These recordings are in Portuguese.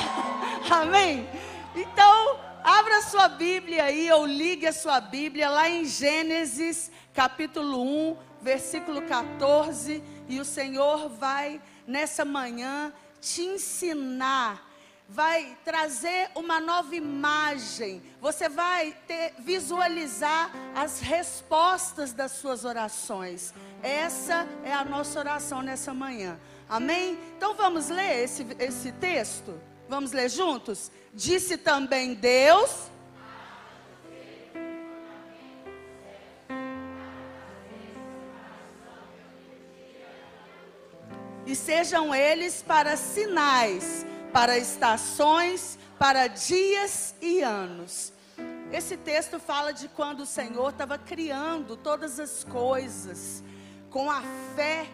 Amém? Então, abra sua Bíblia aí, ou ligue a sua Bíblia lá em Gênesis, capítulo 1, versículo 14. E o Senhor vai, nessa manhã, te ensinar vai trazer uma nova imagem. Você vai ter, visualizar as respostas das suas orações. Essa é a nossa oração nessa manhã. Amém? Então vamos ler esse, esse texto? Vamos ler juntos? Disse também Deus. E sejam eles para sinais, para estações, para dias e anos. Esse texto fala de quando o Senhor estava criando todas as coisas, com a fé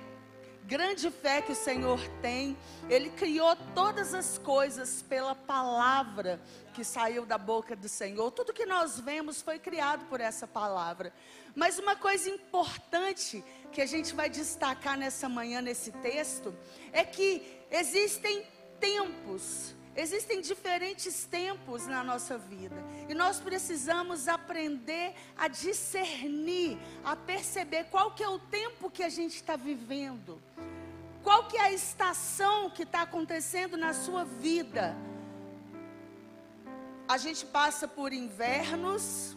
grande fé que o Senhor tem. Ele criou todas as coisas pela palavra que saiu da boca do Senhor. Tudo que nós vemos foi criado por essa palavra. Mas uma coisa importante que a gente vai destacar nessa manhã, nesse texto, é que existem tempos Existem diferentes tempos na nossa vida e nós precisamos aprender a discernir, a perceber qual que é o tempo que a gente está vivendo, qual que é a estação que está acontecendo na sua vida. A gente passa por invernos,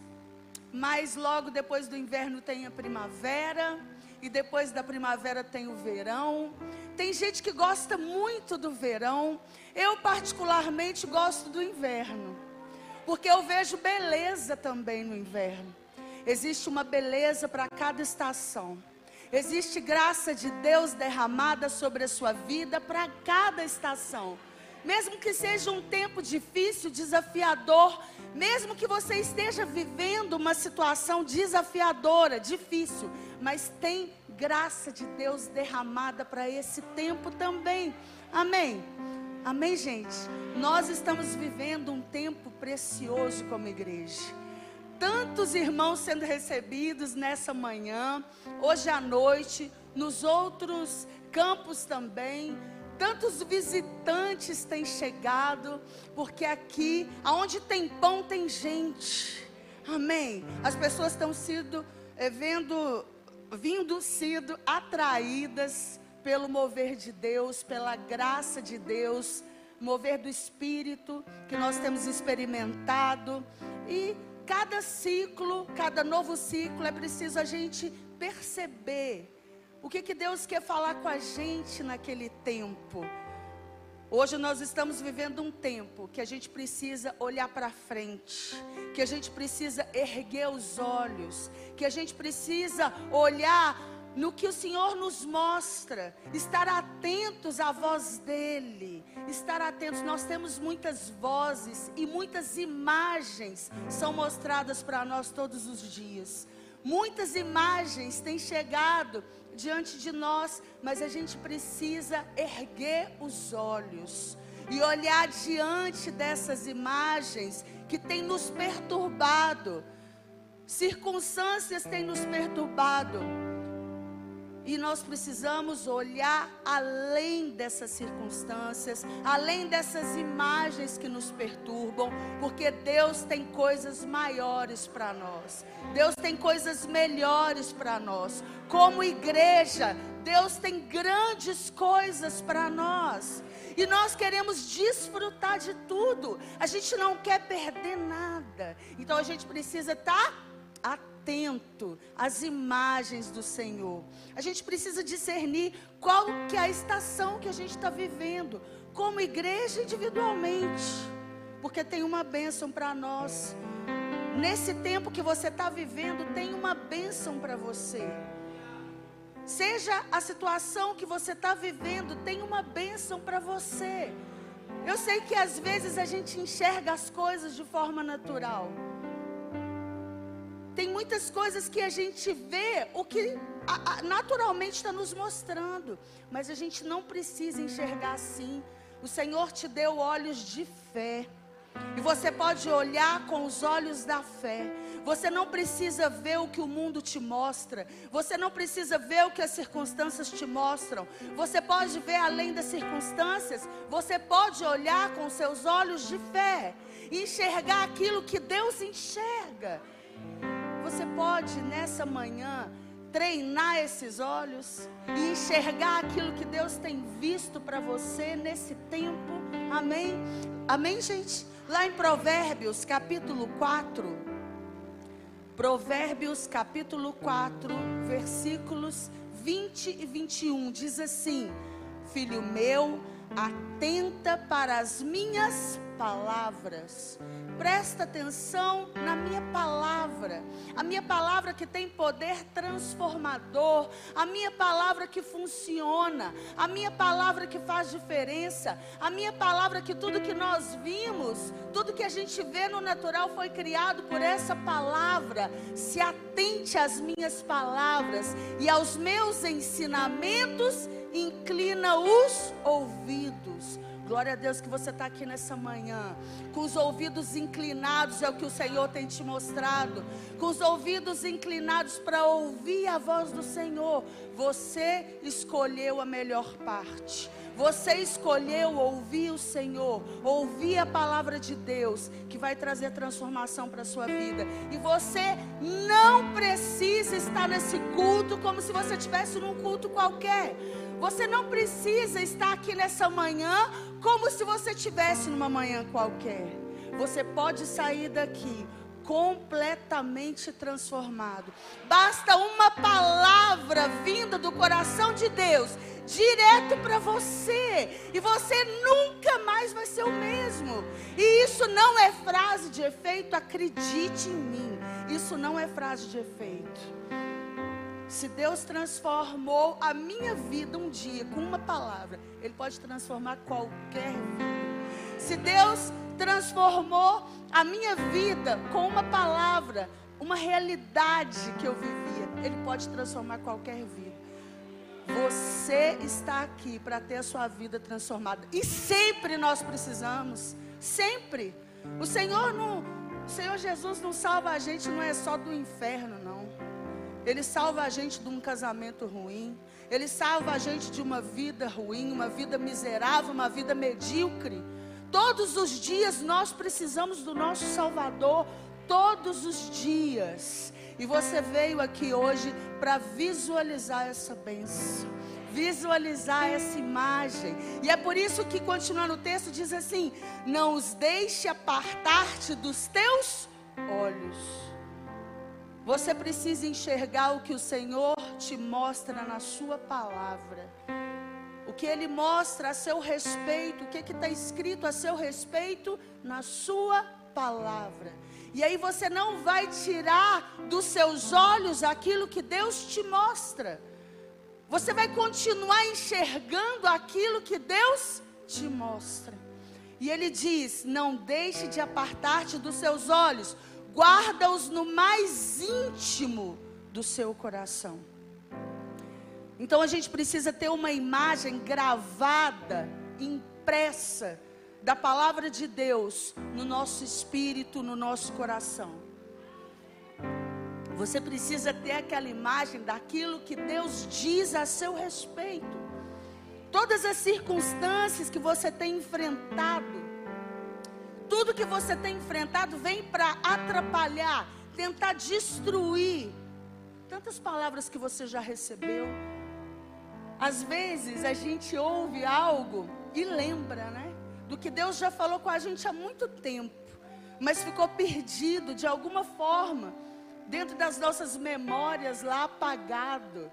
mas logo depois do inverno tem a primavera e depois da primavera tem o verão. Tem gente que gosta muito do verão. Eu, particularmente, gosto do inverno. Porque eu vejo beleza também no inverno. Existe uma beleza para cada estação. Existe graça de Deus derramada sobre a sua vida para cada estação. Mesmo que seja um tempo difícil, desafiador, mesmo que você esteja vivendo uma situação desafiadora, difícil, mas tem graça de Deus derramada para esse tempo também. Amém. Amém, gente. Nós estamos vivendo um tempo precioso como igreja. Tantos irmãos sendo recebidos nessa manhã, hoje à noite, nos outros campos também. Tantos visitantes têm chegado, porque aqui, aonde tem pão, tem gente. Amém. As pessoas estão sido é, vendo vindo sido atraídas pelo mover de Deus, pela graça de Deus, mover do Espírito que nós temos experimentado. E cada ciclo, cada novo ciclo, é preciso a gente perceber o que, que Deus quer falar com a gente naquele tempo. Hoje nós estamos vivendo um tempo que a gente precisa olhar para frente, que a gente precisa erguer os olhos, que a gente precisa olhar no que o Senhor nos mostra, estar atentos à voz dEle, estar atentos. Nós temos muitas vozes e muitas imagens são mostradas para nós todos os dias. Muitas imagens têm chegado diante de nós, mas a gente precisa erguer os olhos e olhar diante dessas imagens que têm nos perturbado. Circunstâncias têm nos perturbado. E nós precisamos olhar além dessas circunstâncias, além dessas imagens que nos perturbam, porque Deus tem coisas maiores para nós. Deus tem coisas melhores para nós. Como igreja, Deus tem grandes coisas para nós. E nós queremos desfrutar de tudo. A gente não quer perder nada. Então a gente precisa estar tá atento atento às imagens do Senhor. A gente precisa discernir qual que é a estação que a gente está vivendo, como igreja individualmente, porque tem uma bênção para nós. Nesse tempo que você está vivendo, tem uma bênção para você. Seja a situação que você está vivendo, tem uma bênção para você. Eu sei que às vezes a gente enxerga as coisas de forma natural. Tem muitas coisas que a gente vê, o que a, a, naturalmente está nos mostrando, mas a gente não precisa enxergar assim. O Senhor te deu olhos de fé. E você pode olhar com os olhos da fé. Você não precisa ver o que o mundo te mostra. Você não precisa ver o que as circunstâncias te mostram. Você pode ver além das circunstâncias. Você pode olhar com seus olhos de fé e enxergar aquilo que Deus enxerga. Pode nessa manhã treinar esses olhos e enxergar aquilo que Deus tem visto para você nesse tempo. Amém? Amém, gente? Lá em Provérbios, capítulo 4. Provérbios capítulo 4, versículos 20 e 21 diz assim: Filho meu, atenta para as minhas palavras. Presta atenção na minha palavra. A minha palavra que tem poder transformador. A minha palavra que funciona. A minha palavra que faz diferença. A minha palavra que tudo que nós vimos, tudo que a gente vê no natural foi criado por essa palavra. Se atente às minhas palavras e aos meus ensinamentos, inclina os ouvidos. Glória a Deus que você está aqui nessa manhã, com os ouvidos inclinados, é o que o Senhor tem te mostrado, com os ouvidos inclinados para ouvir a voz do Senhor. Você escolheu a melhor parte. Você escolheu ouvir o Senhor, ouvir a palavra de Deus, que vai trazer transformação para a sua vida. E você não precisa estar nesse culto como se você estivesse num culto qualquer. Você não precisa estar aqui nessa manhã como se você estivesse numa manhã qualquer. Você pode sair daqui completamente transformado. Basta uma palavra vinda do coração de Deus, direto para você, e você nunca mais vai ser o mesmo. E isso não é frase de efeito, acredite em mim. Isso não é frase de efeito. Se Deus transformou a minha vida um dia com uma palavra, Ele pode transformar qualquer vida. Se Deus transformou a minha vida com uma palavra, uma realidade que eu vivia, Ele pode transformar qualquer vida. Você está aqui para ter a sua vida transformada. E sempre nós precisamos. Sempre. O Senhor não. O Senhor Jesus não salva a gente, não é só do inferno. Ele salva a gente de um casamento ruim. Ele salva a gente de uma vida ruim, uma vida miserável, uma vida medíocre. Todos os dias nós precisamos do nosso Salvador. Todos os dias. E você veio aqui hoje para visualizar essa bênção. Visualizar essa imagem. E é por isso que, continuando o texto, diz assim: Não os deixe apartar-te dos teus olhos. Você precisa enxergar o que o Senhor te mostra na Sua palavra. O que Ele mostra a seu respeito, o que está escrito a seu respeito na Sua palavra. E aí você não vai tirar dos seus olhos aquilo que Deus te mostra. Você vai continuar enxergando aquilo que Deus te mostra. E ele diz: Não deixe de apartar-te dos seus olhos guarda-os no mais íntimo do seu coração. Então a gente precisa ter uma imagem gravada, impressa da palavra de Deus no nosso espírito, no nosso coração. Você precisa ter aquela imagem daquilo que Deus diz a seu respeito. Todas as circunstâncias que você tem enfrentado, tudo que você tem enfrentado vem para atrapalhar, tentar destruir. Tantas palavras que você já recebeu. Às vezes a gente ouve algo e lembra, né? Do que Deus já falou com a gente há muito tempo, mas ficou perdido de alguma forma, dentro das nossas memórias lá apagado.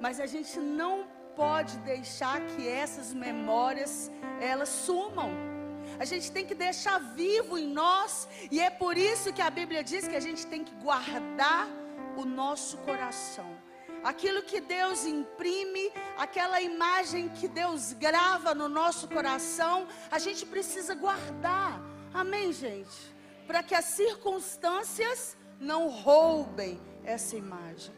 Mas a gente não pode deixar que essas memórias elas sumam. A gente tem que deixar vivo em nós, e é por isso que a Bíblia diz que a gente tem que guardar o nosso coração. Aquilo que Deus imprime, aquela imagem que Deus grava no nosso coração, a gente precisa guardar. Amém, gente? Para que as circunstâncias não roubem essa imagem.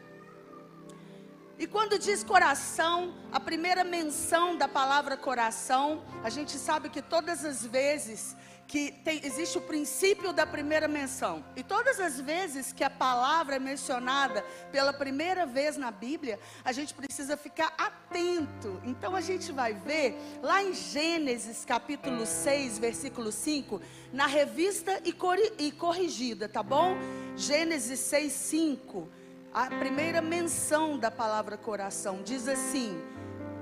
E quando diz coração, a primeira menção da palavra coração, a gente sabe que todas as vezes que tem, existe o princípio da primeira menção. E todas as vezes que a palavra é mencionada pela primeira vez na Bíblia, a gente precisa ficar atento. Então a gente vai ver lá em Gênesis capítulo 6, versículo 5, na revista e, e corrigida, tá bom? Gênesis 6, 5. A primeira menção da palavra coração diz assim: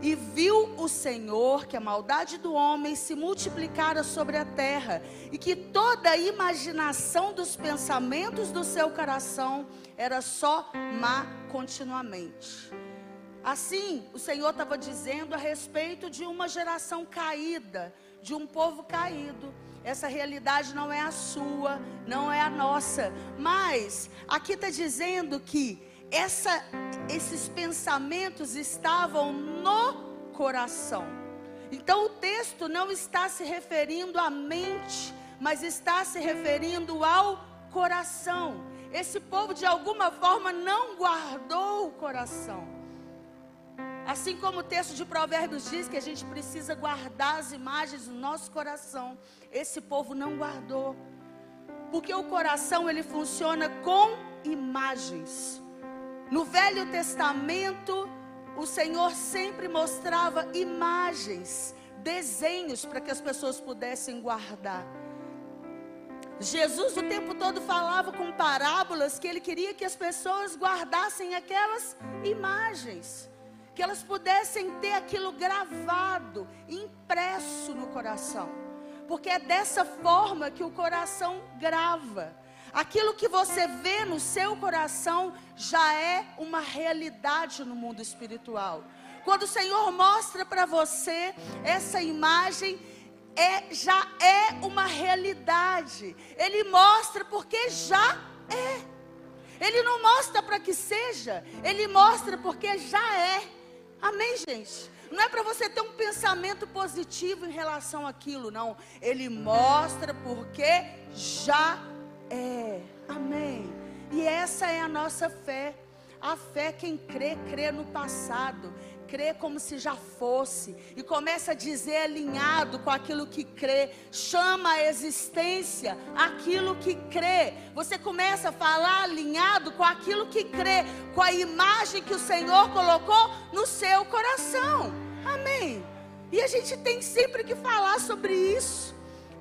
e viu o Senhor que a maldade do homem se multiplicara sobre a terra, e que toda a imaginação dos pensamentos do seu coração era só má continuamente. Assim, o Senhor estava dizendo a respeito de uma geração caída, de um povo caído. Essa realidade não é a sua, não é a nossa, mas aqui está dizendo que essa, esses pensamentos estavam no coração. Então o texto não está se referindo à mente, mas está se referindo ao coração. Esse povo de alguma forma não guardou o coração. Assim como o texto de Provérbios diz que a gente precisa guardar as imagens no nosso coração, esse povo não guardou. Porque o coração ele funciona com imagens. No Velho Testamento, o Senhor sempre mostrava imagens, desenhos para que as pessoas pudessem guardar. Jesus o tempo todo falava com parábolas que ele queria que as pessoas guardassem aquelas imagens, que elas pudessem ter aquilo gravado, impresso no coração, porque é dessa forma que o coração grava. Aquilo que você vê no seu coração já é uma realidade no mundo espiritual. Quando o Senhor mostra para você essa imagem, é, já é uma realidade. Ele mostra porque já é. Ele não mostra para que seja, ele mostra porque já é. Amém, gente? Não é para você ter um pensamento positivo em relação àquilo, não. Ele mostra porque já é. Amém. E essa é a nossa fé. A fé, quem crê, crê no passado, crê como se já fosse, e começa a dizer alinhado com aquilo que crê, chama a existência aquilo que crê. Você começa a falar alinhado com aquilo que crê, com a imagem que o Senhor colocou no seu coração. Amém. E a gente tem sempre que falar sobre isso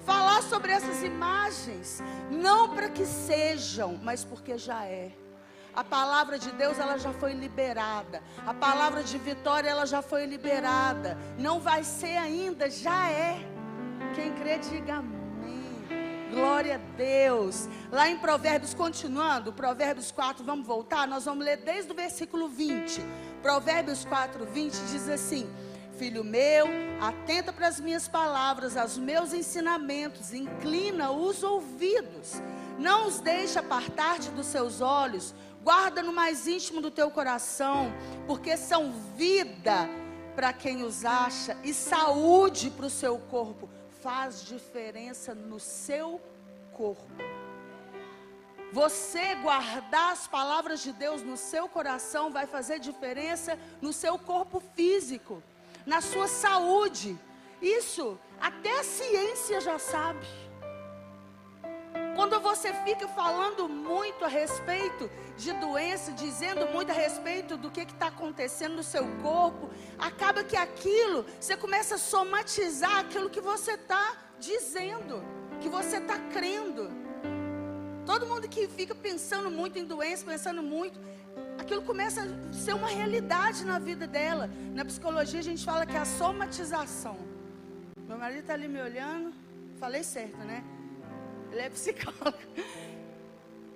falar sobre essas imagens, não para que sejam, mas porque já é. A palavra de Deus ela já foi liberada. A palavra de vitória ela já foi liberada. Não vai ser ainda, já é. Quem crê diga amém. Glória a Deus. Lá em Provérbios continuando, Provérbios 4, vamos voltar, nós vamos ler desde o versículo 20. Provérbios 4, 20 diz assim: Filho meu, atenta para as minhas palavras, aos meus ensinamentos, inclina os ouvidos, não os deixe apartar-te dos seus olhos, guarda no mais íntimo do teu coração, porque são vida para quem os acha e saúde para o seu corpo. Faz diferença no seu corpo. Você guardar as palavras de Deus no seu coração vai fazer diferença no seu corpo físico na sua saúde. Isso até a ciência já sabe. Quando você fica falando muito a respeito de doença, dizendo muito a respeito do que está acontecendo no seu corpo, acaba que aquilo, você começa a somatizar aquilo que você está dizendo, que você está crendo. Todo mundo que fica pensando muito em doença, pensando muito, aquilo começa a ser uma realidade na vida dela. Na psicologia a gente fala que é a somatização. Meu marido está ali me olhando, falei certo, né? Ele é psicólogo.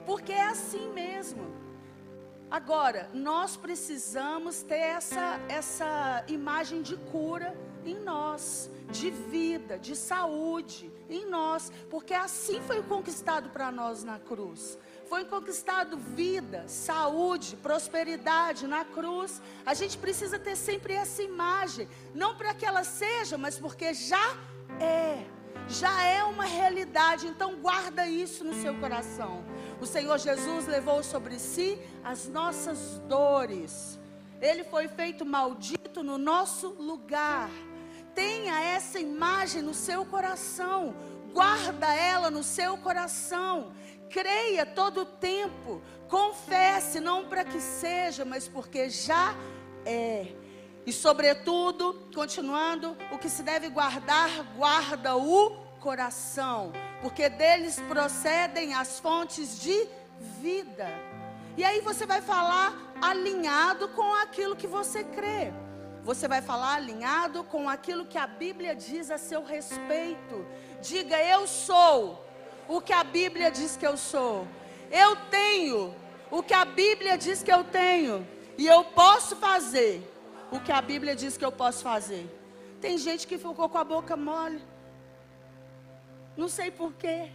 Porque é assim mesmo. Agora, nós precisamos ter essa, essa imagem de cura em nós, de vida, de saúde em nós, porque assim foi conquistado para nós na cruz foi conquistado vida, saúde, prosperidade na cruz. A gente precisa ter sempre essa imagem, não para que ela seja, mas porque já é. Já é uma realidade, então guarda isso no seu coração. O Senhor Jesus levou sobre si as nossas dores. Ele foi feito maldito no nosso lugar. Tenha essa imagem no seu coração. Guarda ela no seu coração. Creia todo o tempo. Confesse, não para que seja, mas porque já é. E sobretudo, continuando, o que se deve guardar, guarda o coração, porque deles procedem as fontes de vida. E aí você vai falar alinhado com aquilo que você crê. Você vai falar alinhado com aquilo que a Bíblia diz a seu respeito. Diga, eu sou o que a Bíblia diz que eu sou. Eu tenho o que a Bíblia diz que eu tenho. E eu posso fazer o que a Bíblia diz que eu posso fazer. Tem gente que ficou com a boca mole. Não sei porquê.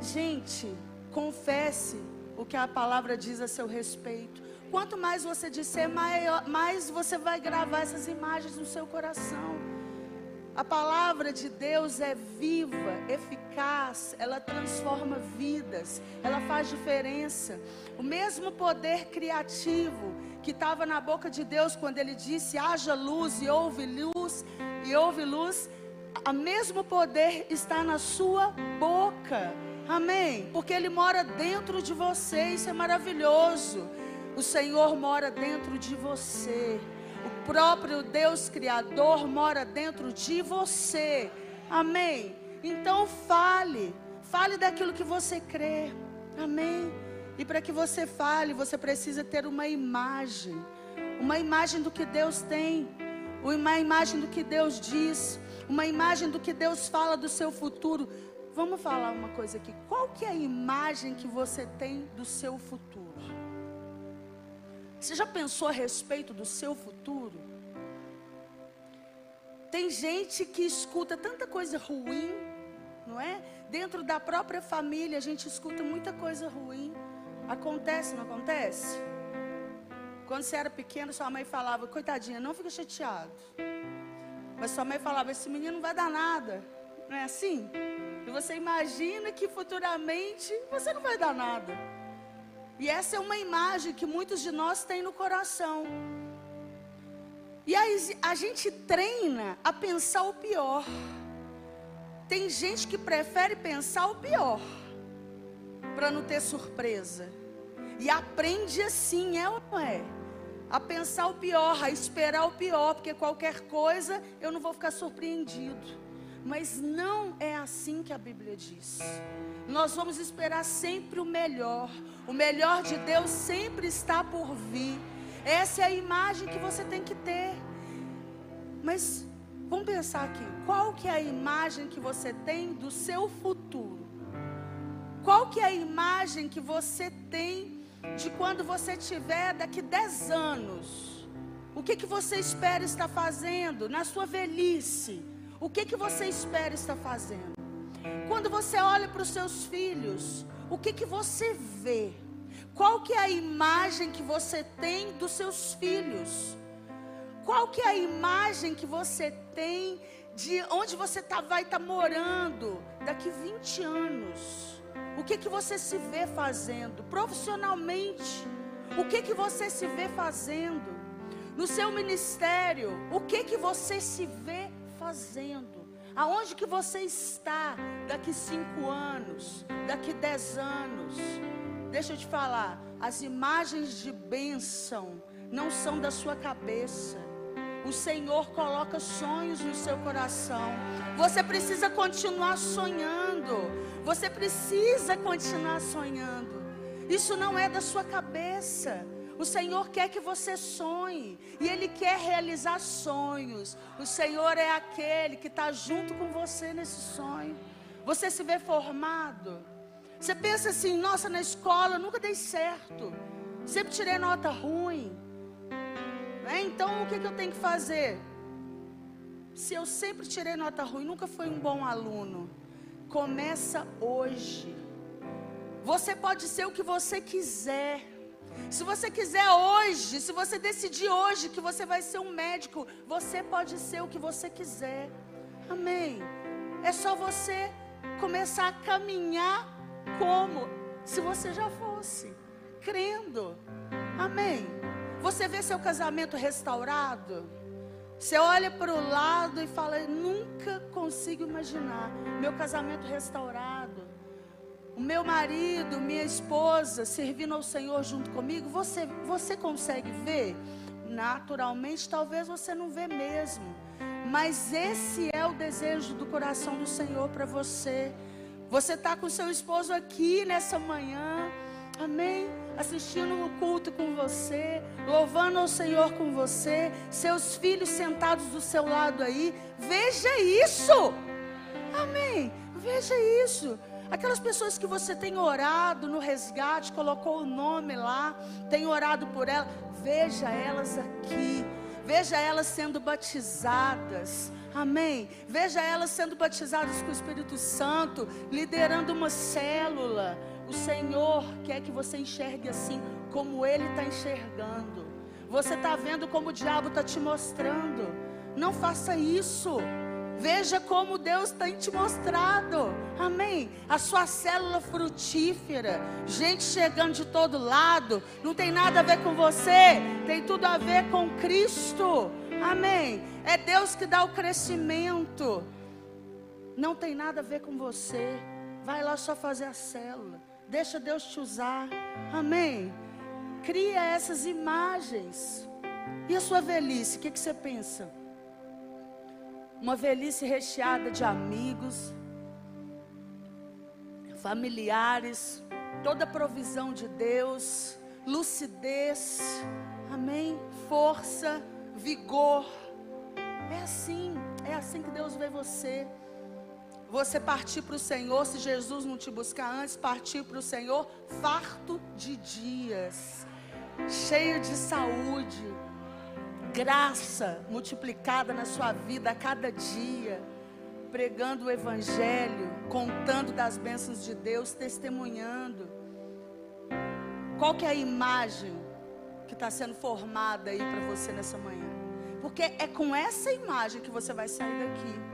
Gente, confesse o que a palavra diz a seu respeito. Quanto mais você disser, maior, mais você vai gravar essas imagens no seu coração. A palavra de Deus é viva, eficaz, ela transforma vidas, ela faz diferença. O mesmo poder criativo que estava na boca de Deus quando ele disse: haja luz e houve luz, e houve luz, o mesmo poder está na sua boca. Amém? Porque Ele mora dentro de você, isso é maravilhoso. O Senhor mora dentro de você. O próprio Deus Criador mora dentro de você. Amém? Então fale. Fale daquilo que você crê. Amém? E para que você fale, você precisa ter uma imagem. Uma imagem do que Deus tem. Uma imagem do que Deus diz. Uma imagem do que Deus fala do seu futuro. Vamos falar uma coisa aqui. Qual que é a imagem que você tem do seu futuro? Você já pensou a respeito do seu futuro? Tem gente que escuta tanta coisa ruim, não é? Dentro da própria família a gente escuta muita coisa ruim. Acontece, não acontece? Quando você era pequeno, sua mãe falava, coitadinha, não fica chateado. Mas sua mãe falava, esse menino não vai dar nada. Não é assim? E você imagina que futuramente você não vai dar nada. E essa é uma imagem que muitos de nós têm no coração. E aí a gente treina a pensar o pior. Tem gente que prefere pensar o pior para não ter surpresa. E aprende assim, é ou não é? A pensar o pior, a esperar o pior, porque qualquer coisa eu não vou ficar surpreendido. Mas não é assim que a Bíblia diz. Nós vamos esperar sempre o melhor. O melhor de Deus sempre está por vir. Essa é a imagem que você tem que ter. Mas vamos pensar aqui, qual que é a imagem que você tem do seu futuro? Qual que é a imagem que você tem de quando você tiver daqui 10 anos? O que que você espera estar fazendo na sua velhice? O que, que você espera estar fazendo? Quando você olha para os seus filhos, o que, que você vê? Qual que é a imagem que você tem dos seus filhos? Qual que é a imagem que você tem de onde você tá, vai estar tá morando daqui 20 anos? O que que você se vê fazendo profissionalmente? O que que você se vê fazendo no seu ministério? O que que você se vê fazendo? Aonde que você está daqui cinco anos, daqui dez anos? Deixa eu te falar, as imagens de bênção não são da sua cabeça. O Senhor coloca sonhos no seu coração. Você precisa continuar sonhando. Você precisa continuar sonhando. Isso não é da sua cabeça. O Senhor quer que você sonhe e Ele quer realizar sonhos. O Senhor é aquele que está junto com você nesse sonho. Você se vê formado. Você pensa assim: nossa, na escola eu nunca dei certo. Sempre tirei nota ruim. É, então o que, que eu tenho que fazer? Se eu sempre tirei nota ruim, nunca fui um bom aluno. Começa hoje. Você pode ser o que você quiser. Se você quiser hoje, se você decidir hoje que você vai ser um médico, você pode ser o que você quiser. Amém. É só você começar a caminhar como se você já fosse, crendo. Amém. Você vê seu casamento restaurado? Você olha para o lado e fala: nunca consigo imaginar meu casamento restaurado. O meu marido, minha esposa servindo ao Senhor junto comigo. Você, você consegue ver? Naturalmente, talvez você não vê mesmo. Mas esse é o desejo do coração do Senhor para você. Você está com seu esposo aqui nessa manhã. Amém? Assistindo o culto com você, louvando ao Senhor com você, seus filhos sentados do seu lado aí. Veja isso. Amém. Veja isso. Aquelas pessoas que você tem orado no resgate, colocou o nome lá, tem orado por ela, veja elas aqui. Veja elas sendo batizadas. Amém. Veja elas sendo batizadas com o Espírito Santo, liderando uma célula. O Senhor quer que você enxergue assim, como Ele está enxergando. Você está vendo como o diabo está te mostrando. Não faça isso. Veja como Deus tem te mostrado. Amém. A sua célula frutífera. Gente chegando de todo lado. Não tem nada a ver com você. Tem tudo a ver com Cristo. Amém. É Deus que dá o crescimento. Não tem nada a ver com você. Vai lá só fazer a célula. Deixa Deus te usar. Amém. Cria essas imagens. E a sua velhice, o que, que você pensa? Uma velhice recheada de amigos, familiares, toda a provisão de Deus, lucidez, amém? Força, vigor. É assim, é assim que Deus vê você. Você partir para o Senhor, se Jesus não te buscar antes, partir para o Senhor, farto de dias, cheio de saúde, graça multiplicada na sua vida a cada dia, pregando o Evangelho, contando das bênçãos de Deus, testemunhando. Qual que é a imagem que está sendo formada aí para você nessa manhã? Porque é com essa imagem que você vai sair daqui.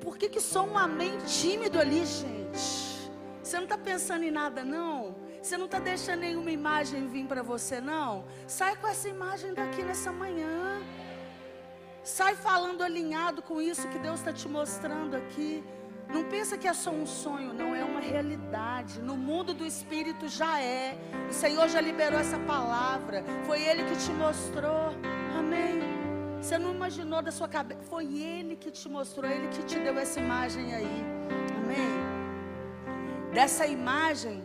Por que, que só um amém tímido ali, gente? Você não está pensando em nada, não? Você não está deixando nenhuma imagem vir para você, não? Sai com essa imagem daqui nessa manhã. Sai falando alinhado com isso que Deus está te mostrando aqui. Não pensa que é só um sonho, não, é uma realidade. No mundo do Espírito já é. O Senhor já liberou essa palavra. Foi Ele que te mostrou. Você não imaginou da sua cabeça. Foi Ele que te mostrou, Ele que te deu essa imagem aí. Amém. Dessa imagem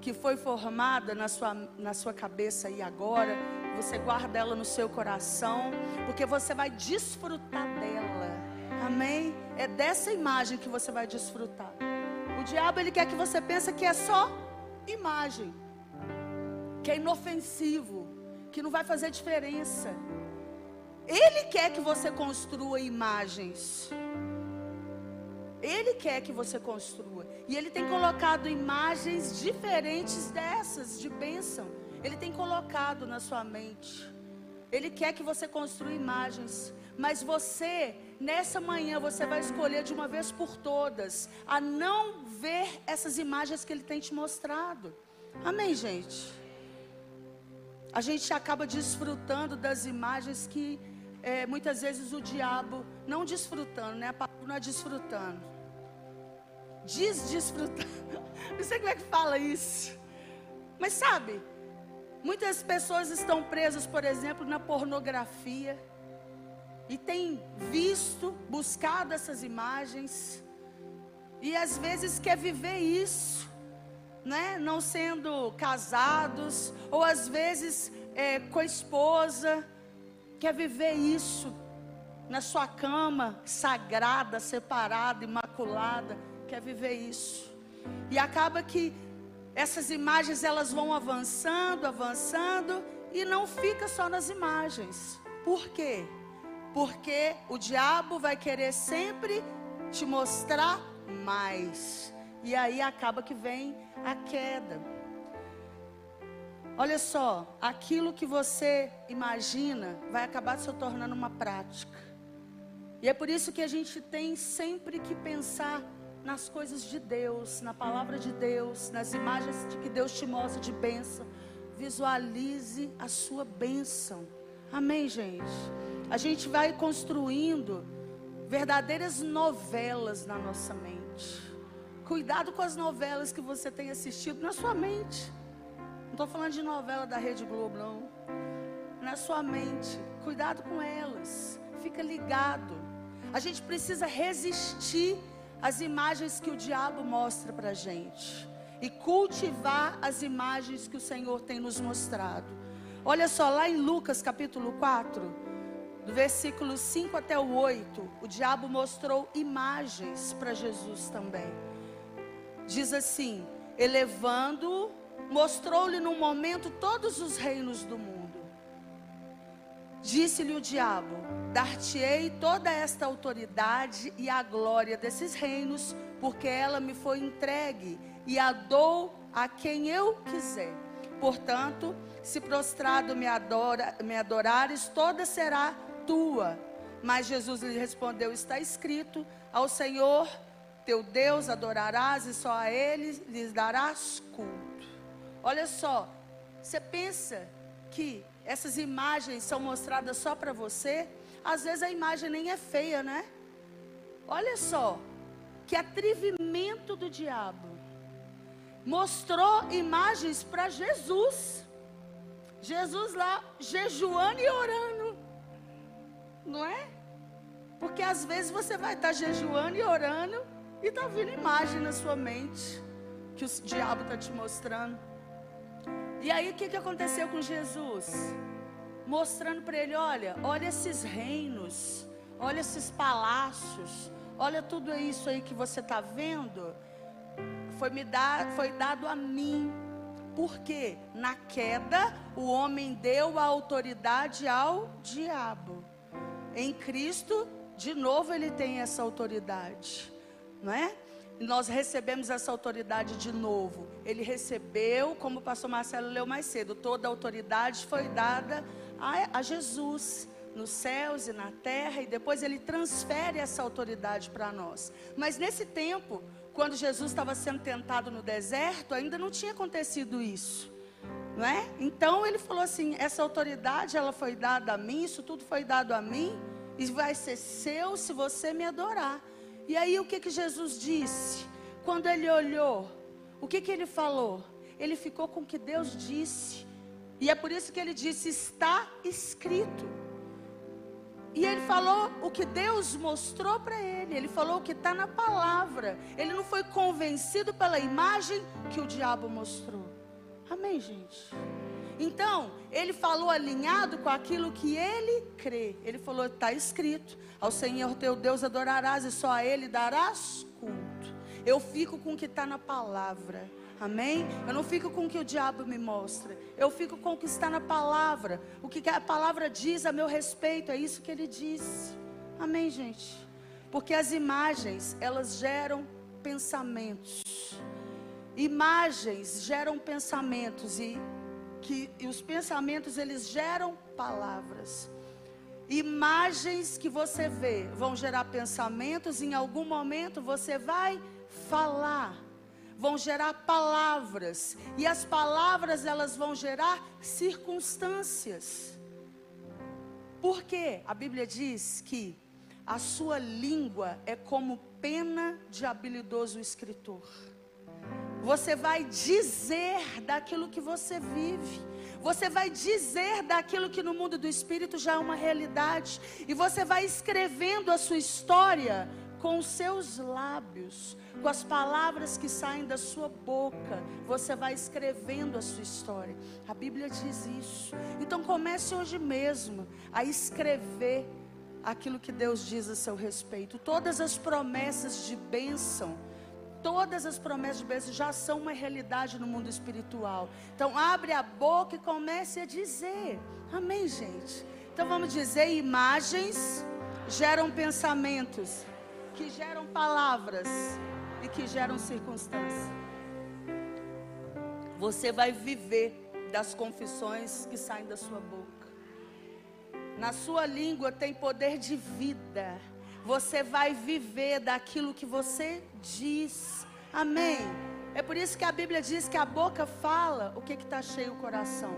que foi formada na sua, na sua cabeça e agora, você guarda ela no seu coração, porque você vai desfrutar dela. Amém? É dessa imagem que você vai desfrutar. O diabo ele quer que você pense que é só imagem, que é inofensivo, que não vai fazer diferença. Ele quer que você construa imagens. Ele quer que você construa. E Ele tem colocado imagens diferentes dessas, de bênção. Ele tem colocado na sua mente. Ele quer que você construa imagens. Mas você, nessa manhã, você vai escolher de uma vez por todas a não ver essas imagens que Ele tem te mostrado. Amém, gente? A gente acaba desfrutando das imagens que é, muitas vezes o diabo, não desfrutando, né? A palavra não é desfrutando desdesfrutar. Não sei como é que fala isso. Mas sabe, muitas pessoas estão presas, por exemplo, na pornografia. E têm visto, buscado essas imagens. E às vezes quer viver isso, né? Não sendo casados, ou às vezes é, com a esposa, quer viver isso na sua cama sagrada, separada, imaculada quer viver isso. E acaba que essas imagens elas vão avançando, avançando e não fica só nas imagens. Por quê? Porque o diabo vai querer sempre te mostrar mais. E aí acaba que vem a queda. Olha só, aquilo que você imagina vai acabar se tornando uma prática. E é por isso que a gente tem sempre que pensar nas coisas de Deus, na palavra de Deus, nas imagens de que Deus te mostra de bênção. visualize a sua bênção. Amém, gente? A gente vai construindo verdadeiras novelas na nossa mente. Cuidado com as novelas que você tem assistido na sua mente. Estou falando de novela da Rede Globo, não. Na sua mente. Cuidado com elas. Fica ligado. A gente precisa resistir às imagens que o diabo mostra para a gente. E cultivar as imagens que o Senhor tem nos mostrado. Olha só, lá em Lucas capítulo 4, do versículo 5 até o 8, o diabo mostrou imagens para Jesus também diz assim: elevando, mostrou-lhe num momento todos os reinos do mundo. Disse-lhe o diabo: Dar-te-ei toda esta autoridade e a glória desses reinos, porque ela me foi entregue e a dou a quem eu quiser. Portanto, se prostrado me, adora, me adorares, toda será tua. Mas Jesus lhe respondeu: Está escrito: Ao Senhor teu Deus adorarás e só a Ele lhes darás culto. Olha só, você pensa que essas imagens são mostradas só para você? Às vezes a imagem nem é feia, né? Olha só, que atrevimento do diabo. Mostrou imagens para Jesus. Jesus lá jejuando e orando. Não é? Porque às vezes você vai estar jejuando e orando e está vindo imagem na sua mente que o diabo está te mostrando. E aí o que, que aconteceu com Jesus? Mostrando para ele: olha, olha esses reinos, olha esses palácios, olha tudo isso aí que você está vendo. Foi, me dar, foi dado a mim. Porque na queda o homem deu a autoridade ao diabo. Em Cristo, de novo, ele tem essa autoridade não é? Nós recebemos essa autoridade de novo. Ele recebeu, como o pastor Marcelo leu mais cedo, toda a autoridade foi dada a, a Jesus nos céus e na terra, e depois ele transfere essa autoridade para nós. Mas nesse tempo, quando Jesus estava sendo tentado no deserto, ainda não tinha acontecido isso. Não é? Então ele falou assim: essa autoridade ela foi dada a mim, isso tudo foi dado a mim, e vai ser seu se você me adorar. E aí o que, que Jesus disse? Quando ele olhou, o que, que ele falou? Ele ficou com o que Deus disse. E é por isso que ele disse: está escrito. E ele falou o que Deus mostrou para ele. Ele falou o que está na palavra. Ele não foi convencido pela imagem que o diabo mostrou. Amém, gente? Então, ele falou alinhado com aquilo que ele crê. Ele falou: está escrito. Ao Senhor teu Deus adorarás e só a Ele darás culto. Eu fico com o que está na palavra. Amém? Eu não fico com o que o diabo me mostra. Eu fico com o que está na palavra. O que a palavra diz a meu respeito. É isso que ele disse. Amém, gente? Porque as imagens, elas geram pensamentos. Imagens geram pensamentos e que e os pensamentos eles geram palavras. Imagens que você vê vão gerar pensamentos, em algum momento você vai falar. Vão gerar palavras, e as palavras elas vão gerar circunstâncias. Porque a Bíblia diz que a sua língua é como pena de habilidoso escritor. Você vai dizer daquilo que você vive. Você vai dizer daquilo que no mundo do espírito já é uma realidade. E você vai escrevendo a sua história com seus lábios, com as palavras que saem da sua boca. Você vai escrevendo a sua história. A Bíblia diz isso. Então comece hoje mesmo a escrever aquilo que Deus diz a seu respeito. Todas as promessas de bênção todas as promessas de bênção já são uma realidade no mundo espiritual. Então, abre a boca e comece a dizer. Amém, gente? Então, vamos dizer: imagens geram pensamentos, que geram palavras e que geram circunstâncias. Você vai viver das confissões que saem da sua boca. Na sua língua tem poder de vida. Você vai viver daquilo que você diz. Amém. É por isso que a Bíblia diz que a boca fala o que está cheio o coração.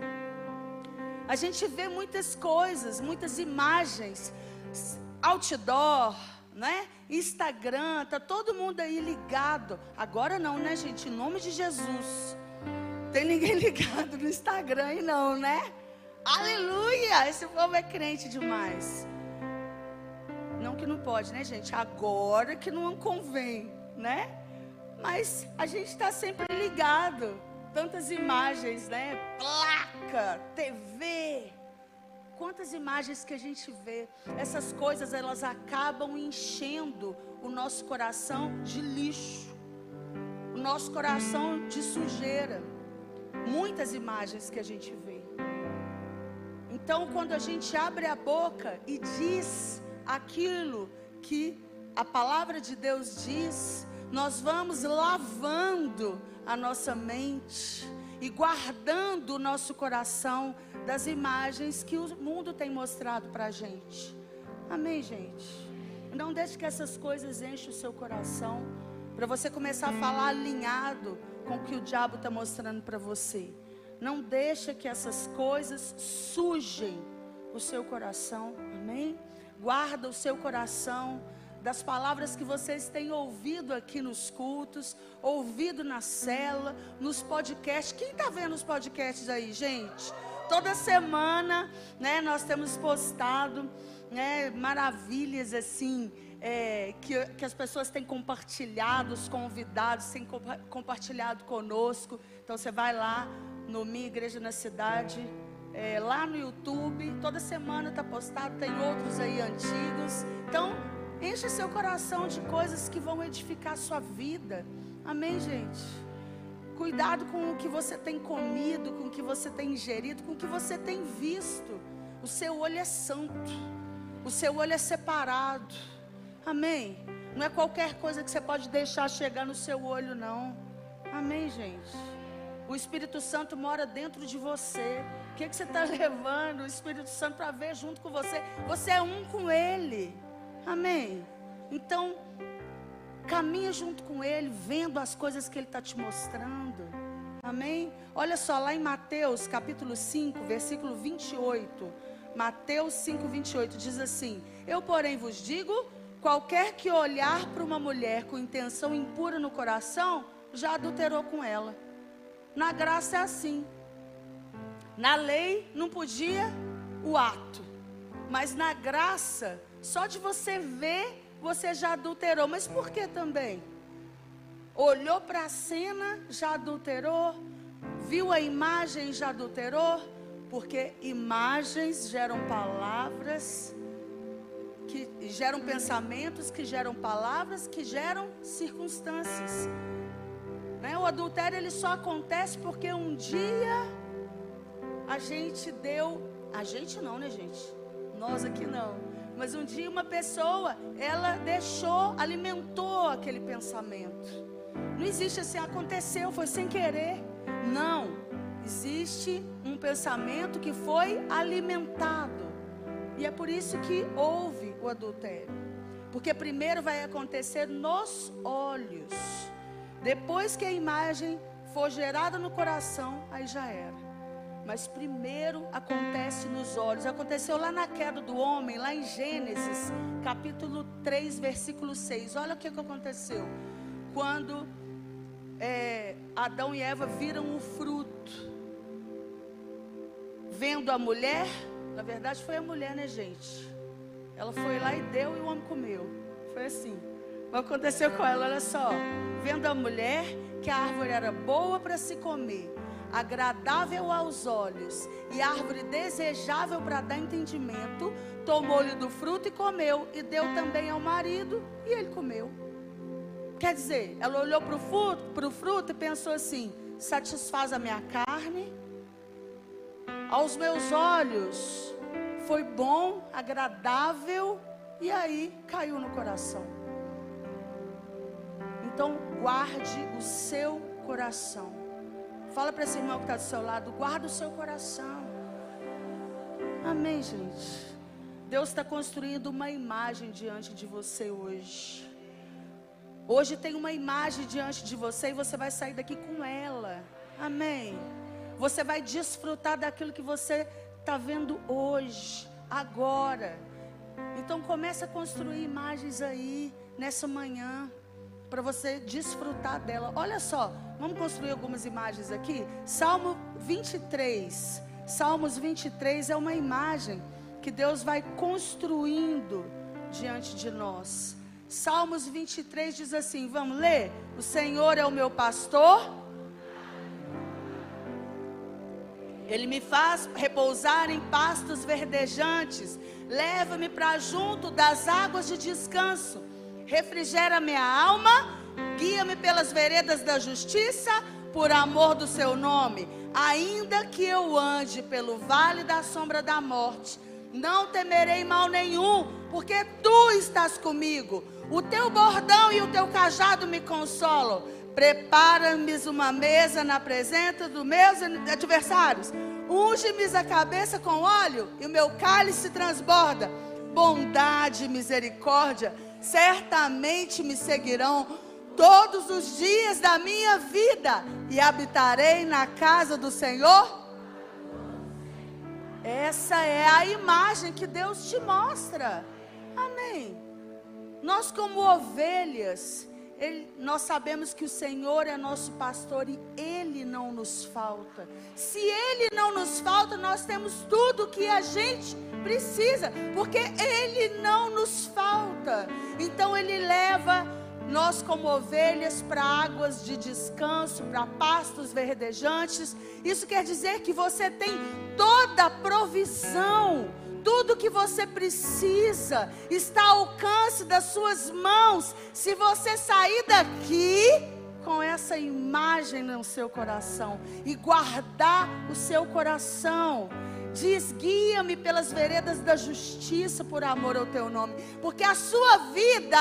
A gente vê muitas coisas, muitas imagens, outdoor, né? Instagram, tá todo mundo aí ligado. Agora não, né, gente? Em nome de Jesus. Tem ninguém ligado no Instagram aí não, né? Aleluia! Esse povo é crente demais. Não que não pode, né, gente? Agora que não convém, né? Mas a gente está sempre ligado. Tantas imagens, né? Placa, TV. Quantas imagens que a gente vê. Essas coisas, elas acabam enchendo o nosso coração de lixo. O nosso coração de sujeira. Muitas imagens que a gente vê. Então, quando a gente abre a boca e diz aquilo que a palavra de Deus diz, nós vamos lavando a nossa mente e guardando o nosso coração das imagens que o mundo tem mostrado para a gente. Amém, gente? Não deixe que essas coisas enchem o seu coração, para você começar a falar alinhado com o que o diabo está mostrando para você. Não deixe que essas coisas sujem o seu coração, amém? Guarda o seu coração das palavras que vocês têm ouvido aqui nos cultos, ouvido na cela, nos podcasts. Quem está vendo os podcasts aí, gente? Toda semana, né, nós temos postado, né, maravilhas assim, é, que, que as pessoas têm compartilhado, os convidados têm compartilhado conosco. Então você vai lá no Minha Igreja na Cidade, é, lá no YouTube, toda semana está postado, tem outros aí antigos. Então, enche seu coração de coisas que vão edificar a sua vida. Amém, gente? Cuidado com o que você tem comido, com o que você tem ingerido, com o que você tem visto. O seu olho é santo, o seu olho é separado. Amém? Não é qualquer coisa que você pode deixar chegar no seu olho, não. Amém, gente? O Espírito Santo mora dentro de você. O que, que você está levando o Espírito Santo para ver junto com você? Você é um com Ele. Amém. Então, caminha junto com Ele, vendo as coisas que Ele está te mostrando. Amém? Olha só, lá em Mateus capítulo 5, versículo 28. Mateus 5, 28 diz assim: Eu, porém, vos digo: qualquer que olhar para uma mulher com intenção impura no coração, já adulterou com ela. Na graça é assim. Na lei não podia o ato, mas na graça, só de você ver, você já adulterou. Mas por que também? Olhou para a cena, já adulterou. Viu a imagem, já adulterou. Porque imagens geram palavras, que geram pensamentos, que geram palavras, que geram circunstâncias. Né? O adultério ele só acontece porque um dia a gente deu, a gente não, né, gente? Nós aqui não. Mas um dia uma pessoa, ela deixou, alimentou aquele pensamento. Não existe assim, aconteceu, foi sem querer. Não. Existe um pensamento que foi alimentado. E é por isso que houve o adultério. Porque primeiro vai acontecer nos olhos. Depois que a imagem for gerada no coração, aí já era. Mas primeiro acontece nos olhos. Aconteceu lá na queda do homem, lá em Gênesis, capítulo 3, versículo 6. Olha o que, aconteceu. Quando é, Adão e Eva viram o fruto, vendo a mulher, na verdade foi a mulher, né, gente? Ela foi lá e deu e o homem comeu. Foi assim. Que aconteceu com ela? Olha só. Vendo a mulher que a árvore era boa para se comer, agradável aos olhos e árvore desejável para dar entendimento, tomou-lhe do fruto e comeu, e deu também ao marido, e ele comeu. Quer dizer, ela olhou para o fruto, fruto e pensou assim: satisfaz a minha carne, aos meus olhos foi bom, agradável, e aí caiu no coração. Então, guarde o seu coração. Fala para esse irmão que está do seu lado: guarda o seu coração. Amém, gente. Deus está construindo uma imagem diante de você hoje. Hoje tem uma imagem diante de você e você vai sair daqui com ela. Amém. Você vai desfrutar daquilo que você está vendo hoje, agora. Então comece a construir imagens aí nessa manhã para você desfrutar dela. Olha só, vamos construir algumas imagens aqui. Salmo 23. Salmos 23 é uma imagem que Deus vai construindo diante de nós. Salmos 23 diz assim: vamos ler? O Senhor é o meu pastor. Ele me faz repousar em pastos verdejantes, leva-me para junto das águas de descanso, refrigera minha alma, guia-me pelas veredas da justiça, por amor do seu nome. Ainda que eu ande pelo vale da sombra da morte, não temerei mal nenhum, porque tu estás comigo. O teu bordão e o teu cajado me consolam. Prepara-me uma mesa na presença dos meus adversários. Unge-me a cabeça com óleo e o meu cálice transborda. Bondade e misericórdia certamente me seguirão todos os dias da minha vida e habitarei na casa do Senhor essa é a imagem que Deus te mostra. Amém. Nós, como ovelhas, ele, nós sabemos que o Senhor é nosso pastor e Ele não nos falta. Se Ele não nos falta, nós temos tudo o que a gente precisa, porque Ele não nos falta. Então Ele leva nós, como ovelhas, para águas de descanso, para pastos verdejantes. Isso quer dizer que você tem toda a provisão, tudo que você precisa está ao alcance das suas mãos. Se você sair daqui com essa imagem no seu coração e guardar o seu coração Diz: guia-me pelas veredas da justiça por amor ao teu nome, porque a sua vida,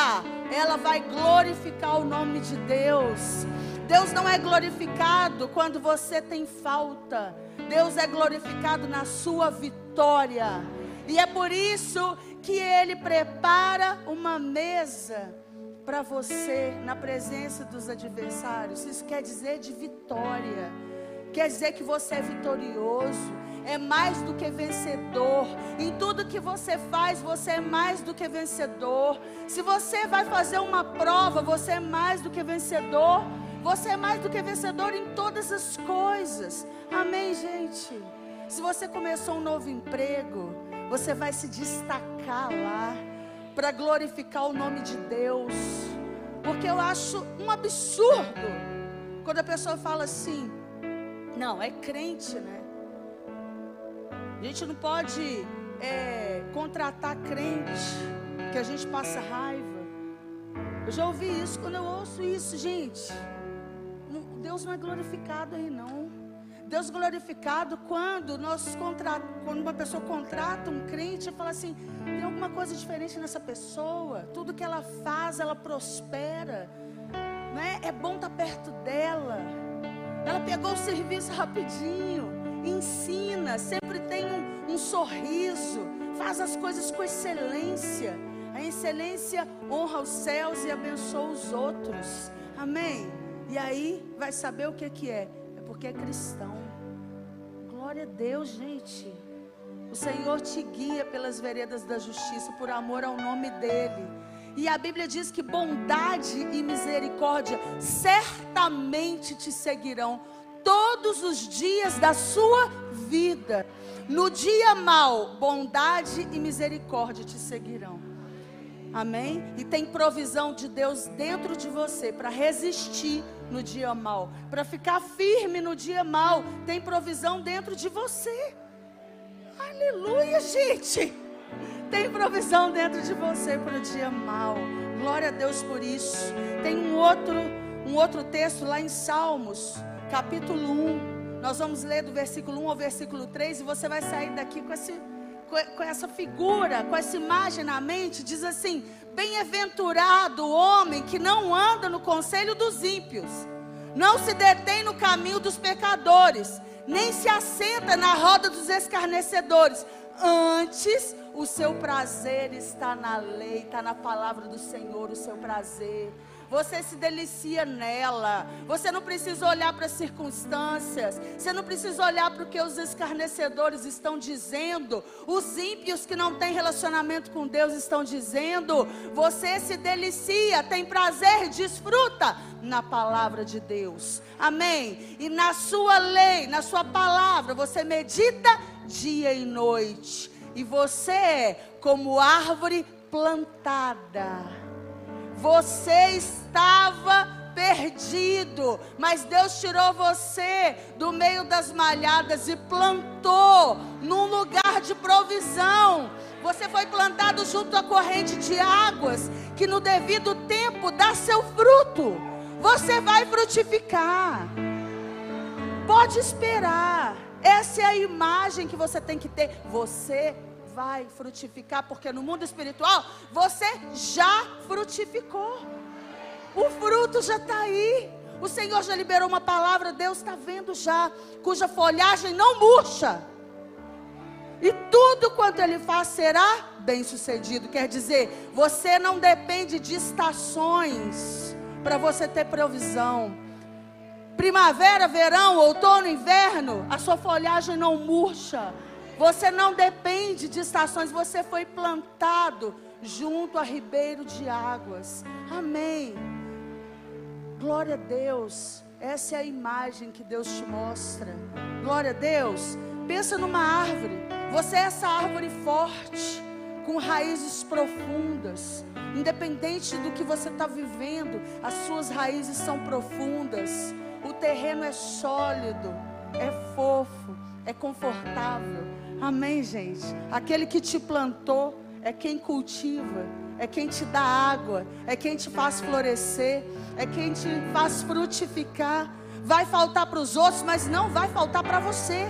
ela vai glorificar o nome de Deus. Deus não é glorificado quando você tem falta, Deus é glorificado na sua vitória, e é por isso que Ele prepara uma mesa para você na presença dos adversários. Isso quer dizer de vitória, quer dizer que você é vitorioso é mais do que vencedor. Em tudo que você faz, você é mais do que vencedor. Se você vai fazer uma prova, você é mais do que vencedor. Você é mais do que vencedor em todas as coisas. Amém, gente? Se você começou um novo emprego, você vai se destacar lá para glorificar o nome de Deus. Porque eu acho um absurdo quando a pessoa fala assim: não, é crente, né? A gente não pode é, contratar crente, que a gente passa raiva. Eu já ouvi isso, quando eu ouço isso, gente, Deus não é glorificado aí não. Deus glorificado quando nós contra, quando uma pessoa contrata um crente e fala assim, tem alguma coisa diferente nessa pessoa, tudo que ela faz, ela prospera, né? É bom estar perto dela. Ela pegou o serviço rapidinho ensina, sempre tem um, um sorriso, faz as coisas com excelência. A excelência honra os céus e abençoa os outros. Amém? E aí vai saber o que, que é. É porque é cristão. Glória a Deus, gente. O Senhor te guia pelas veredas da justiça por amor ao nome dEle. E a Bíblia diz que bondade e misericórdia certamente te seguirão todos os dias da sua vida. No dia mau, bondade e misericórdia te seguirão. Amém? E tem provisão de Deus dentro de você para resistir no dia mau, para ficar firme no dia mau. Tem provisão dentro de você. Aleluia, gente. Tem provisão dentro de você para o dia mau. Glória a Deus por isso. Tem um outro, um outro texto lá em Salmos capítulo 1. Nós vamos ler do versículo 1 ao versículo 3 e você vai sair daqui com, esse, com essa figura, com essa imagem na mente. Diz assim: Bem-aventurado o homem que não anda no conselho dos ímpios, não se detém no caminho dos pecadores, nem se assenta na roda dos escarnecedores. Antes, o seu prazer está na lei, está na palavra do Senhor, o seu prazer. Você se delicia nela. Você não precisa olhar para as circunstâncias, você não precisa olhar para o que os escarnecedores estão dizendo, os ímpios que não têm relacionamento com Deus estão dizendo. Você se delicia, tem prazer, desfruta na palavra de Deus. Amém? E na sua lei, na sua palavra, você medita dia e noite. E você é como árvore plantada você estava perdido, mas Deus tirou você do meio das malhadas e plantou num lugar de provisão. Você foi plantado junto à corrente de águas, que no devido tempo dá seu fruto. Você vai frutificar. Pode esperar. Essa é a imagem que você tem que ter. Você vai frutificar, porque no mundo espiritual você já frutificou. O fruto já está aí. O Senhor já liberou uma palavra, Deus está vendo já, cuja folhagem não murcha. E tudo quanto Ele faz será bem sucedido. Quer dizer, você não depende de estações para você ter provisão. Primavera, verão, outono, inverno, a sua folhagem não murcha. Você não depende de estações, você foi plantado junto a ribeiro de águas. Amém. Glória a Deus. Essa é a imagem que Deus te mostra. Glória a Deus. Pensa numa árvore. Você é essa árvore forte, com raízes profundas. Independente do que você está vivendo, as suas raízes são profundas. O terreno é sólido, é fofo, é confortável. Amém, gente? Aquele que te plantou é quem cultiva, é quem te dá água, é quem te faz florescer, é quem te faz frutificar. Vai faltar para os outros, mas não vai faltar para você.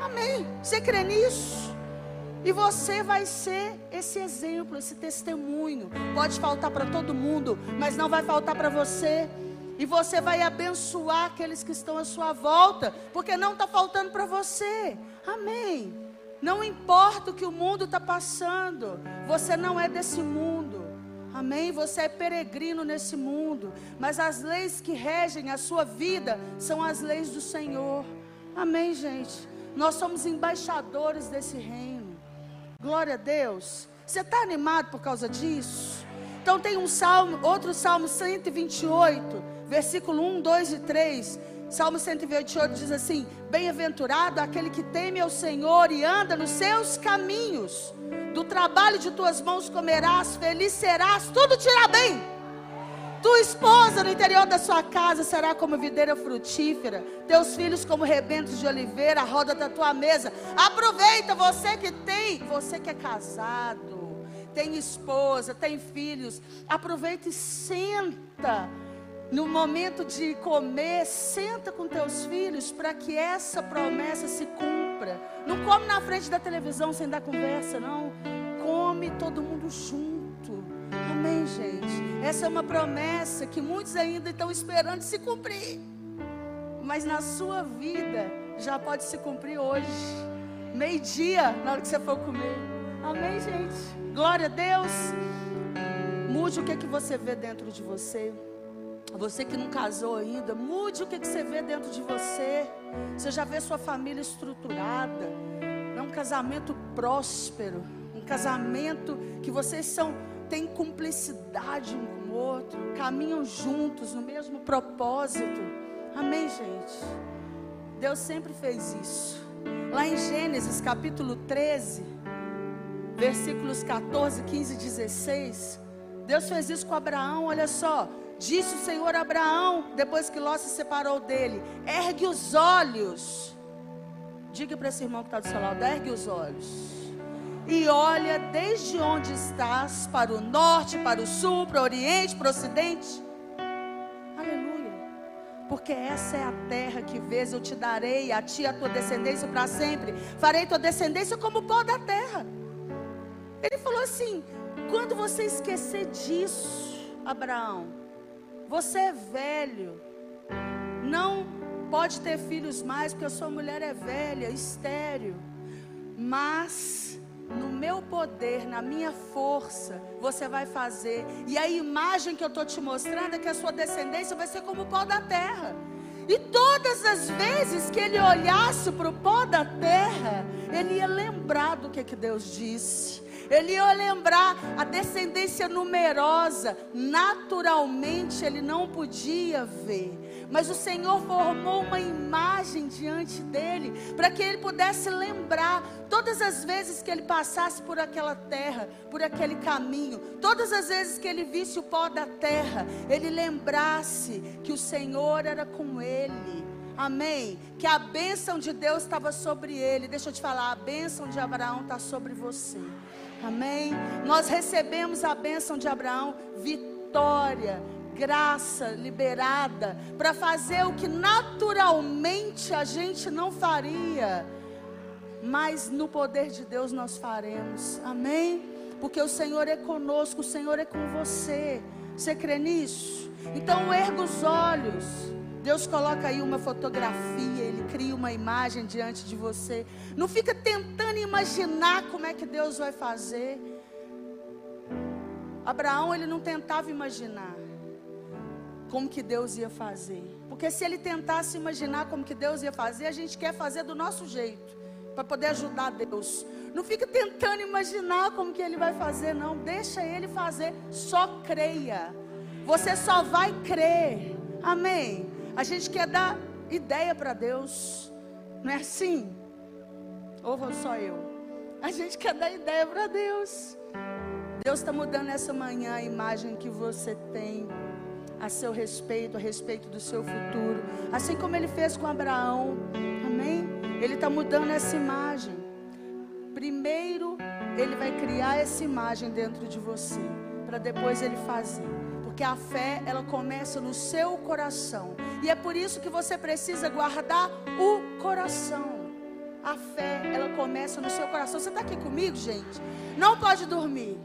Amém? Você crê nisso? E você vai ser esse exemplo, esse testemunho. Pode faltar para todo mundo, mas não vai faltar para você. E você vai abençoar aqueles que estão à sua volta, porque não está faltando para você. Amém. Não importa o que o mundo está passando, você não é desse mundo. Amém? Você é peregrino nesse mundo, mas as leis que regem a sua vida são as leis do Senhor. Amém, gente? Nós somos embaixadores desse reino. Glória a Deus. Você está animado por causa disso? Então tem um salmo, outro salmo 128, versículo 1, 2 e 3 Salmo 128 diz assim: Bem-aventurado aquele que teme ao Senhor e anda nos seus caminhos. Do trabalho de tuas mãos comerás, feliz serás, tudo te irá bem. Tua esposa no interior da sua casa será como videira frutífera, teus filhos como rebentos de oliveira, a roda da tua mesa. Aproveita você que tem, você que é casado, tem esposa, tem filhos, aproveita e senta no momento de comer, senta com teus filhos para que essa promessa se cumpra. Não come na frente da televisão sem dar conversa, não. Come todo mundo junto. Amém, gente? Essa é uma promessa que muitos ainda estão esperando se cumprir. Mas na sua vida já pode se cumprir hoje. Meio-dia, na hora que você for comer. Amém, gente? Glória a Deus. Mude o que, é que você vê dentro de você. Você que não casou ainda, mude o que, que você vê dentro de você. Você já vê sua família estruturada. É um casamento próspero. Um casamento que vocês são, têm cumplicidade um com o outro. Caminham juntos no mesmo propósito. Amém, gente? Deus sempre fez isso. Lá em Gênesis capítulo 13, versículos 14, 15 e 16. Deus fez isso com Abraão, olha só. Disse o Senhor a Abraão, depois que Ló se separou dele: ergue os olhos. Diga para esse irmão que está do seu lado: ergue os olhos. E olha desde onde estás, para o norte, para o sul, para o oriente, para o ocidente. Aleluia. Porque essa é a terra que vês, eu te darei, a ti, a tua descendência para sempre. Farei tua descendência como o pó da terra. Ele falou assim: quando você esquecer disso, Abraão, você é velho. Não pode ter filhos mais, porque a sua mulher é velha, estéreo. Mas no meu poder, na minha força, você vai fazer. E a imagem que eu estou te mostrando é que a sua descendência vai ser como o pó da terra. E todas as vezes que ele olhasse para o pó da terra, ele ia lembrar do que, que Deus disse. Ele ia lembrar a descendência numerosa. Naturalmente ele não podia ver. Mas o Senhor formou uma imagem diante dele, para que ele pudesse lembrar todas as vezes que ele passasse por aquela terra, por aquele caminho, todas as vezes que ele visse o pó da terra, ele lembrasse que o Senhor era com ele. Amém? Que a bênção de Deus estava sobre ele. Deixa eu te falar, a bênção de Abraão está sobre você. Amém? Nós recebemos a bênção de Abraão, vitória, graça liberada para fazer o que naturalmente a gente não faria, mas no poder de Deus nós faremos. Amém? Porque o Senhor é conosco, o Senhor é com você. Você crê nisso? Então erga os olhos. Deus coloca aí uma fotografia, cria uma imagem diante de você. Não fica tentando imaginar como é que Deus vai fazer. Abraão, ele não tentava imaginar como que Deus ia fazer. Porque se ele tentasse imaginar como que Deus ia fazer, a gente quer fazer do nosso jeito, para poder ajudar Deus. Não fica tentando imaginar como que ele vai fazer, não. Deixa ele fazer, só creia. Você só vai crer. Amém. A gente quer dar ideia para Deus. Não é assim? Ou vou só eu? A gente quer dar ideia para Deus. Deus está mudando essa manhã a imagem que você tem a seu respeito, a respeito do seu futuro. Assim como ele fez com Abraão. Amém? Ele está mudando essa imagem. Primeiro, ele vai criar essa imagem dentro de você, para depois ele fazer. Porque a fé, ela começa no seu coração. E é por isso que você precisa guardar o coração. A fé, ela começa no seu coração. Você está aqui comigo, gente? Não pode dormir.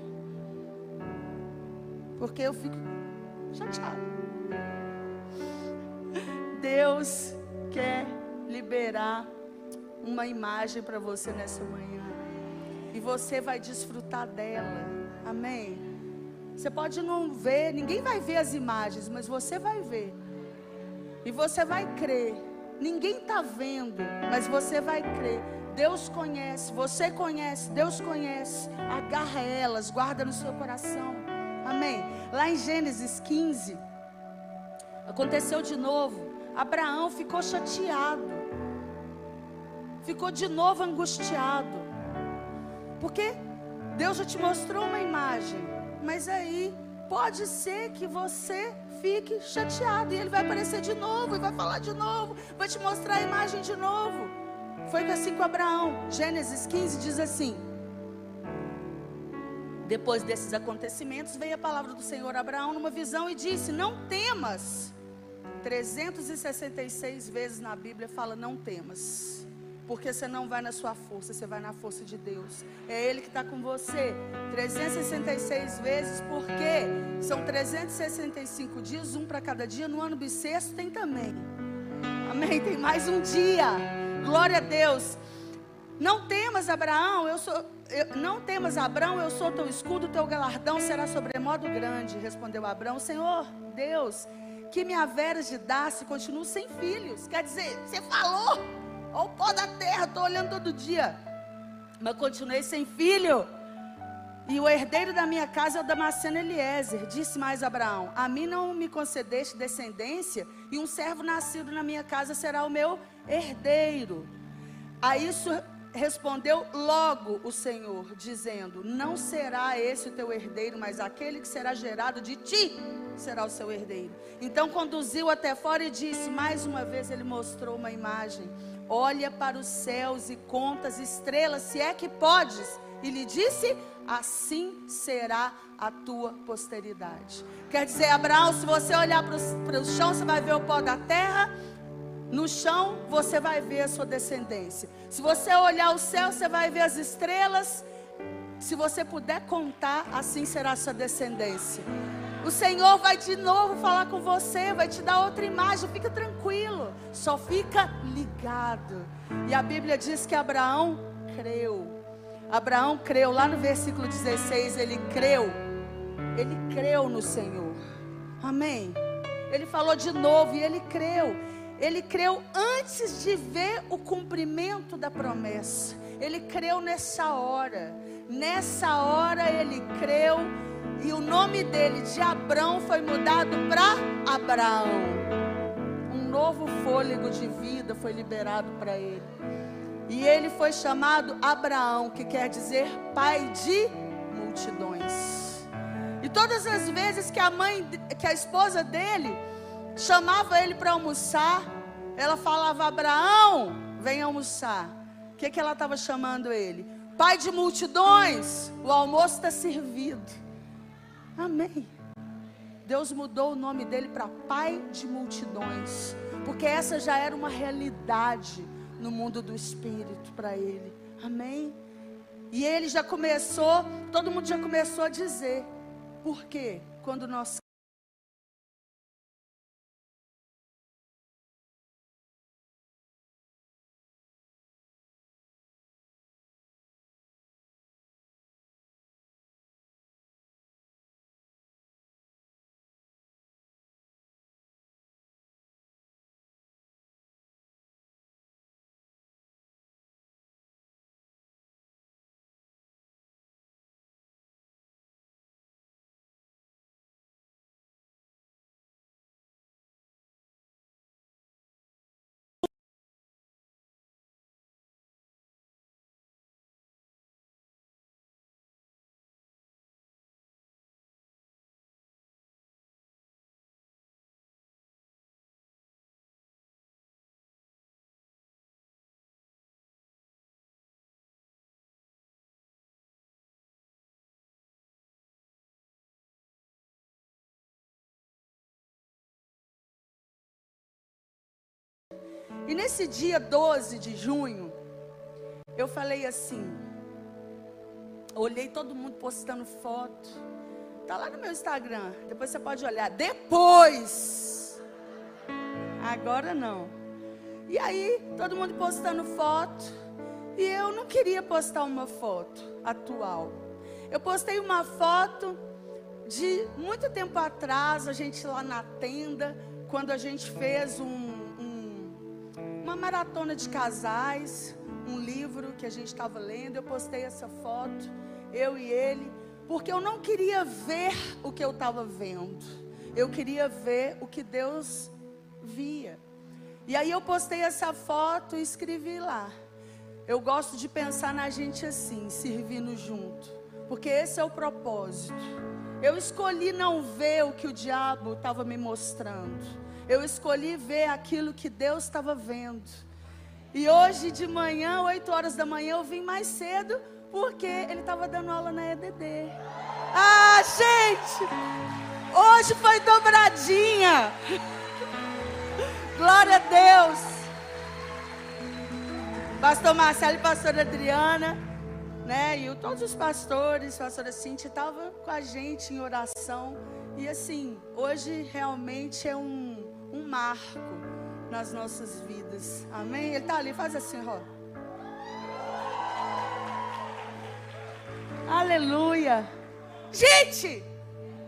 Porque eu fico chateado. Deus quer liberar uma imagem para você nessa manhã. E você vai desfrutar dela. Amém? Você pode não ver, ninguém vai ver as imagens, mas você vai ver. E você vai crer. Ninguém está vendo, mas você vai crer. Deus conhece, você conhece, Deus conhece. Agarra elas, guarda no seu coração. Amém. Lá em Gênesis 15, aconteceu de novo. Abraão ficou chateado. Ficou de novo angustiado. Porque Deus já te mostrou uma imagem. Mas aí pode ser que você fique chateado. E ele vai aparecer de novo e vai falar de novo. Vai te mostrar a imagem de novo. Foi assim com Abraão. Gênesis 15 diz assim: depois desses acontecimentos, veio a palavra do Senhor a Abraão numa visão e disse: Não temas. 366 vezes na Bíblia fala: Não temas. Porque você não vai na sua força, você vai na força de Deus. É Ele que está com você. 366 vezes, porque são 365 dias, um para cada dia. No ano bissexto tem também. Amém? Tem mais um dia. Glória a Deus. Não temas, Abraão, eu sou. Eu, não temas, Abraão, eu sou teu escudo, teu galardão será sobremodo grande. Respondeu Abraão, Senhor, Deus, que me haveras de dar se continuo sem filhos. Quer dizer, você falou, ó o pó da terra, estou olhando todo dia. Mas continuei sem filho. E o herdeiro da minha casa é o Damasceno Eliezer. Disse mais Abraão: A mim não me concedeste descendência, e um servo nascido na minha casa será o meu herdeiro. A isso respondeu logo o Senhor, dizendo: Não será esse o teu herdeiro, mas aquele que será gerado de ti será o seu herdeiro. Então conduziu até fora e disse: Mais uma vez ele mostrou uma imagem. Olha para os céus e conta as estrelas, se é que podes. E lhe disse: Assim será a tua posteridade. Quer dizer, Abraão, se você olhar para o chão, você vai ver o pó da terra no chão você vai ver a sua descendência. Se você olhar o céu, você vai ver as estrelas. Se você puder contar, assim será a sua descendência. O Senhor vai de novo falar com você, vai te dar outra imagem. Fica tranquilo, só fica ligado. E a Bíblia diz que Abraão creu. Abraão creu, lá no versículo 16, ele creu. Ele creu no Senhor. Amém. Ele falou de novo e ele creu. Ele creu antes de ver o cumprimento da promessa. Ele creu nessa hora. Nessa hora ele creu e o nome dele de Abrão foi mudado para Abraão. Um novo fôlego de vida foi liberado para ele. E ele foi chamado Abraão, que quer dizer pai de multidões. E todas as vezes que a mãe, que a esposa dele chamava ele para almoçar, ela falava: Abraão, vem almoçar. O que, que ela estava chamando ele? Pai de multidões, o almoço está servido. Amém. Deus mudou o nome dele para Pai de multidões, porque essa já era uma realidade no mundo do espírito para ele. Amém? E ele já começou, todo mundo já começou a dizer. Por quê? Quando nós E nesse dia 12 de junho, eu falei assim, olhei todo mundo postando foto. Tá lá no meu Instagram, depois você pode olhar. Depois. Agora não. E aí, todo mundo postando foto. E eu não queria postar uma foto atual. Eu postei uma foto de muito tempo atrás, a gente lá na tenda, quando a gente fez um uma maratona de casais, um livro que a gente estava lendo. Eu postei essa foto, eu e ele, porque eu não queria ver o que eu estava vendo, eu queria ver o que Deus via. E aí eu postei essa foto e escrevi lá. Eu gosto de pensar na gente assim, servindo junto, porque esse é o propósito. Eu escolhi não ver o que o diabo estava me mostrando. Eu escolhi ver aquilo que Deus estava vendo. E hoje de manhã, 8 horas da manhã, eu vim mais cedo porque ele estava dando aula na EDD. Ah, gente! Hoje foi dobradinha. Glória a Deus. Pastor Marcelo e pastora Adriana, né? E todos os pastores, pastora Cintia, estavam com a gente em oração. E assim, hoje realmente é um um marco nas nossas vidas. Amém? Ele está ali, faz assim, ó. Aleluia. Gente,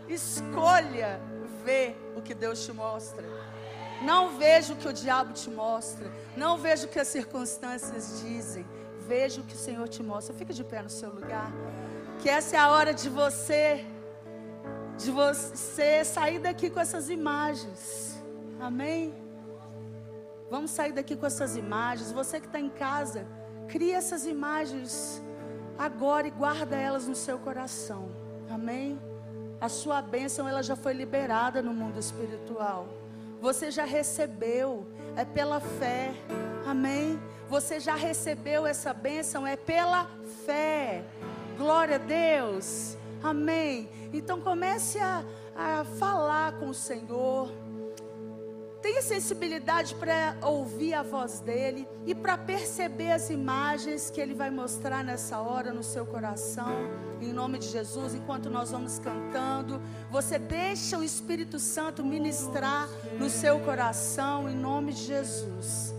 escolha ver o que Deus te mostra. Não veja o que o diabo te mostra. Não veja o que as circunstâncias dizem. Veja o que o Senhor te mostra. Fica de pé no seu lugar. Que essa é a hora de você de você sair daqui com essas imagens. Amém? Vamos sair daqui com essas imagens. Você que está em casa, cria essas imagens agora e guarda elas no seu coração. Amém? A sua bênção ela já foi liberada no mundo espiritual. Você já recebeu, é pela fé. Amém? Você já recebeu essa bênção, é pela fé. Glória a Deus. Amém. Então comece a, a falar com o Senhor. Tenha sensibilidade para ouvir a voz dele e para perceber as imagens que ele vai mostrar nessa hora no seu coração, em nome de Jesus, enquanto nós vamos cantando. Você deixa o Espírito Santo ministrar no seu coração, em nome de Jesus.